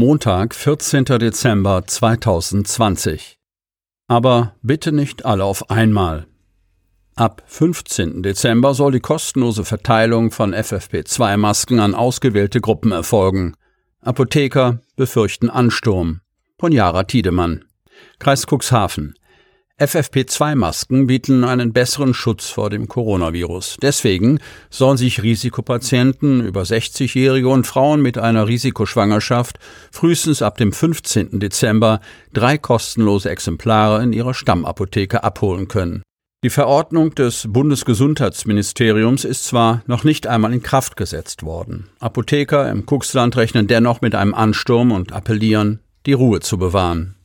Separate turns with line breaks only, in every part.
Montag, 14. Dezember 2020. Aber bitte nicht alle auf einmal. Ab 15. Dezember soll die kostenlose Verteilung von FFP2-Masken an ausgewählte Gruppen erfolgen. Apotheker befürchten Ansturm. Von Jara Tiedemann. Kreis Cuxhaven. FFP2-Masken bieten einen besseren Schutz vor dem Coronavirus. Deswegen sollen sich Risikopatienten über 60-Jährige und Frauen mit einer Risikoschwangerschaft frühestens ab dem 15. Dezember drei kostenlose Exemplare in ihrer Stammapotheke abholen können. Die Verordnung des Bundesgesundheitsministeriums ist zwar noch nicht einmal in Kraft gesetzt worden. Apotheker im Kuxland rechnen dennoch mit einem Ansturm und appellieren, die Ruhe zu bewahren.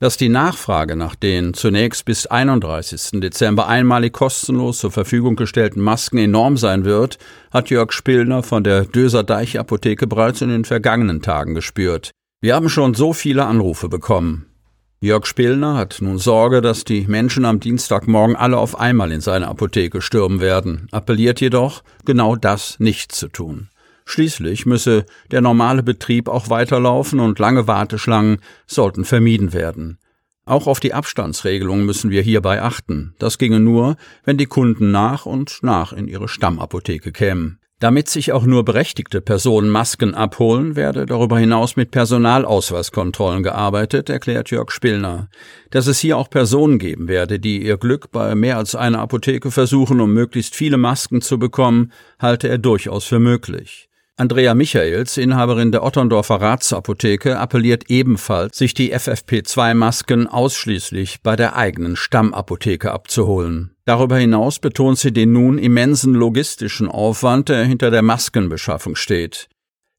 Dass die Nachfrage nach den zunächst bis 31. Dezember einmalig kostenlos zur Verfügung gestellten Masken enorm sein wird, hat Jörg Spillner von der Döser Deich Apotheke bereits in den vergangenen Tagen gespürt. Wir haben schon so viele Anrufe bekommen. Jörg Spillner hat nun Sorge, dass die Menschen am Dienstagmorgen alle auf einmal in seine Apotheke stürmen werden, appelliert jedoch, genau das nicht zu tun. Schließlich müsse der normale Betrieb auch weiterlaufen und lange Warteschlangen sollten vermieden werden. Auch auf die Abstandsregelung müssen wir hierbei achten. Das ginge nur, wenn die Kunden nach und nach in ihre Stammapotheke kämen. Damit sich auch nur berechtigte Personen Masken abholen, werde darüber hinaus mit Personalausweiskontrollen gearbeitet, erklärt Jörg Spillner. Dass es hier auch Personen geben werde, die ihr Glück bei mehr als einer Apotheke versuchen, um möglichst viele Masken zu bekommen, halte er durchaus für möglich. Andrea Michaels, Inhaberin der Otterndorfer Ratsapotheke, appelliert ebenfalls, sich die FFP2-Masken ausschließlich bei der eigenen Stammapotheke abzuholen. Darüber hinaus betont sie den nun immensen logistischen Aufwand, der hinter der Maskenbeschaffung steht.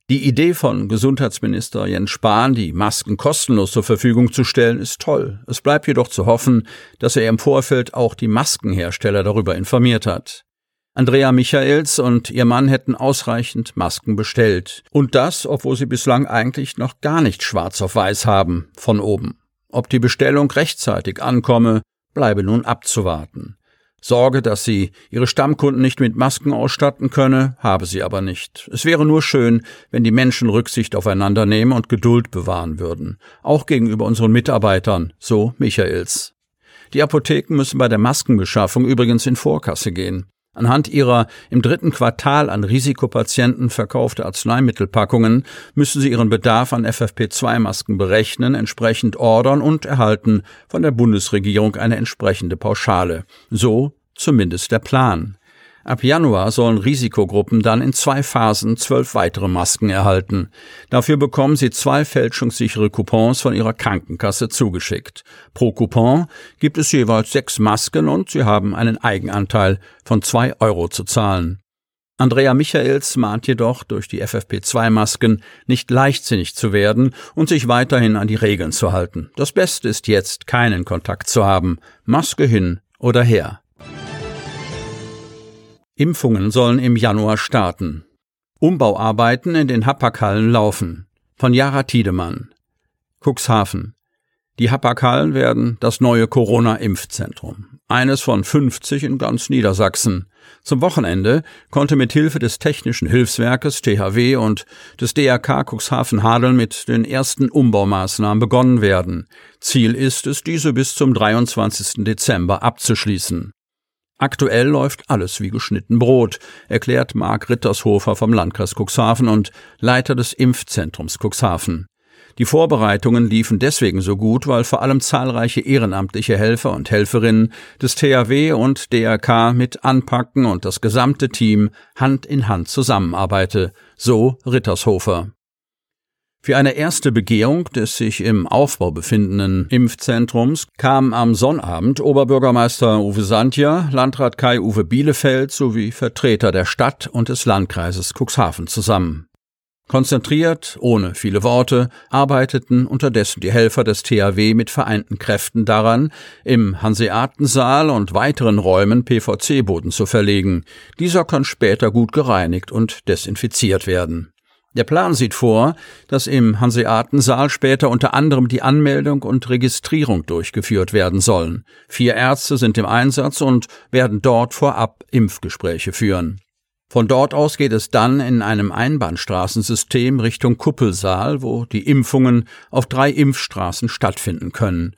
Die Idee von Gesundheitsminister Jens Spahn, die Masken kostenlos zur Verfügung zu stellen, ist toll. Es bleibt jedoch zu hoffen, dass er im Vorfeld auch die Maskenhersteller darüber informiert hat. Andrea Michaels und ihr Mann hätten ausreichend Masken bestellt. Und das, obwohl sie bislang eigentlich noch gar nicht schwarz auf weiß haben, von oben. Ob die Bestellung rechtzeitig ankomme, bleibe nun abzuwarten. Sorge, dass sie ihre Stammkunden nicht mit Masken ausstatten könne, habe sie aber nicht. Es wäre nur schön, wenn die Menschen Rücksicht aufeinander nehmen und Geduld bewahren würden. Auch gegenüber unseren Mitarbeitern, so Michaels. Die Apotheken müssen bei der Maskenbeschaffung übrigens in Vorkasse gehen. Anhand ihrer im dritten Quartal an Risikopatienten verkaufte Arzneimittelpackungen müssen sie ihren Bedarf an FFP2-Masken berechnen, entsprechend ordern und erhalten von der Bundesregierung eine entsprechende Pauschale. So zumindest der Plan. Ab Januar sollen Risikogruppen dann in zwei Phasen zwölf weitere Masken erhalten. Dafür bekommen sie zwei fälschungssichere Coupons von ihrer Krankenkasse zugeschickt. Pro Coupon gibt es jeweils sechs Masken und sie haben einen Eigenanteil von zwei Euro zu zahlen. Andrea Michaels mahnt jedoch, durch die FFP2-Masken nicht leichtsinnig zu werden und sich weiterhin an die Regeln zu halten. Das Beste ist jetzt, keinen Kontakt zu haben. Maske hin oder her. Impfungen sollen im Januar starten. Umbauarbeiten in den Hapag-Hallen laufen. Von Jara Tiedemann. Cuxhaven. Die Hapag-Hallen werden das neue Corona-Impfzentrum. Eines von 50 in ganz Niedersachsen. Zum Wochenende konnte mit Hilfe des Technischen Hilfswerkes THW und des DRK Cuxhaven-Hadeln mit den ersten Umbaumaßnahmen begonnen werden. Ziel ist es, diese bis zum 23. Dezember abzuschließen. Aktuell läuft alles wie geschnitten Brot, erklärt Marc Rittershofer vom Landkreis Cuxhaven und Leiter des Impfzentrums Cuxhaven. Die Vorbereitungen liefen deswegen so gut, weil vor allem zahlreiche ehrenamtliche Helfer und Helferinnen des THW und DRK mit anpacken und das gesamte Team Hand in Hand zusammenarbeite, so Rittershofer. Für eine erste Begehung des sich im Aufbau befindenden Impfzentrums kam am Sonnabend Oberbürgermeister Uwe Santja, Landrat Kai-Uwe Bielefeld sowie Vertreter der Stadt und des Landkreises Cuxhaven zusammen. Konzentriert, ohne viele Worte, arbeiteten unterdessen die Helfer des THW mit vereinten Kräften daran, im Hanseatensaal und weiteren Räumen PVC-Boden zu verlegen. Dieser kann später gut gereinigt und desinfiziert werden. Der Plan sieht vor, dass im Hanseatensaal später unter anderem die Anmeldung und Registrierung durchgeführt werden sollen. Vier Ärzte sind im Einsatz und werden dort vorab Impfgespräche führen. Von dort aus geht es dann in einem Einbahnstraßensystem Richtung Kuppelsaal, wo die Impfungen auf drei Impfstraßen stattfinden können.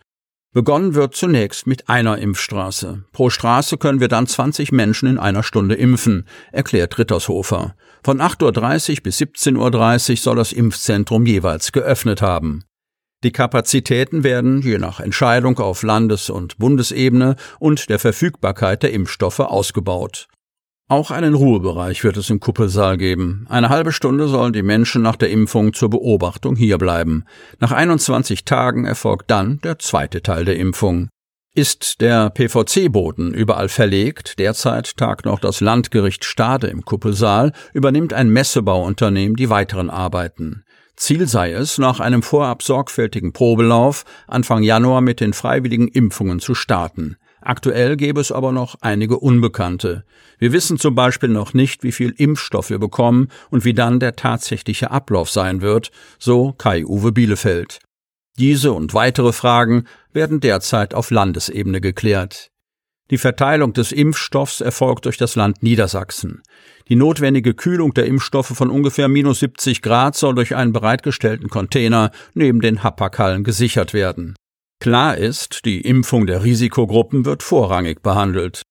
Begonnen wird zunächst mit einer Impfstraße. Pro Straße können wir dann 20 Menschen in einer Stunde impfen, erklärt Rittershofer. Von 8.30 Uhr bis 17.30 Uhr soll das Impfzentrum jeweils geöffnet haben. Die Kapazitäten werden je nach Entscheidung auf Landes- und Bundesebene und der Verfügbarkeit der Impfstoffe ausgebaut. Auch einen Ruhebereich wird es im Kuppelsaal geben. Eine halbe Stunde sollen die Menschen nach der Impfung zur Beobachtung hierbleiben. Nach 21 Tagen erfolgt dann der zweite Teil der Impfung. Ist der PVC-Boden überall verlegt, derzeit tagt noch das Landgericht Stade im Kuppelsaal, übernimmt ein Messebauunternehmen die weiteren Arbeiten. Ziel sei es, nach einem vorab sorgfältigen Probelauf Anfang Januar mit den freiwilligen Impfungen zu starten. Aktuell gäbe es aber noch einige Unbekannte. Wir wissen zum Beispiel noch nicht, wie viel Impfstoff wir bekommen und wie dann der tatsächliche Ablauf sein wird, so Kai-Uwe Bielefeld. Diese und weitere Fragen werden derzeit auf Landesebene geklärt. Die Verteilung des Impfstoffs erfolgt durch das Land Niedersachsen. Die notwendige Kühlung der Impfstoffe von ungefähr minus 70 Grad soll durch einen bereitgestellten Container neben den Hapakhallen gesichert werden. Klar ist, die Impfung der Risikogruppen wird vorrangig behandelt.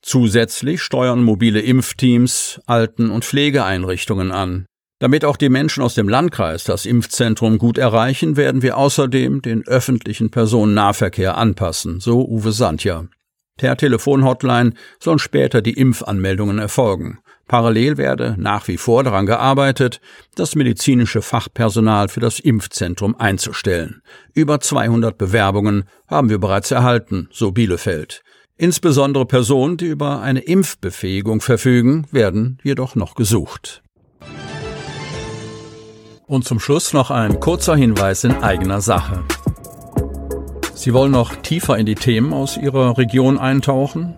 Zusätzlich steuern mobile Impfteams Alten- und Pflegeeinrichtungen an. Damit auch die Menschen aus dem Landkreis das Impfzentrum gut erreichen, werden wir außerdem den öffentlichen Personennahverkehr anpassen, so Uwe Sandja. Per Telefonhotline sollen später die Impfanmeldungen erfolgen. Parallel werde nach wie vor daran gearbeitet, das medizinische Fachpersonal für das Impfzentrum einzustellen. Über 200 Bewerbungen haben wir bereits erhalten, so Bielefeld. Insbesondere Personen, die über eine Impfbefähigung verfügen, werden jedoch noch gesucht. Und zum Schluss noch ein kurzer Hinweis in eigener Sache. Sie wollen noch tiefer in die Themen aus Ihrer Region eintauchen?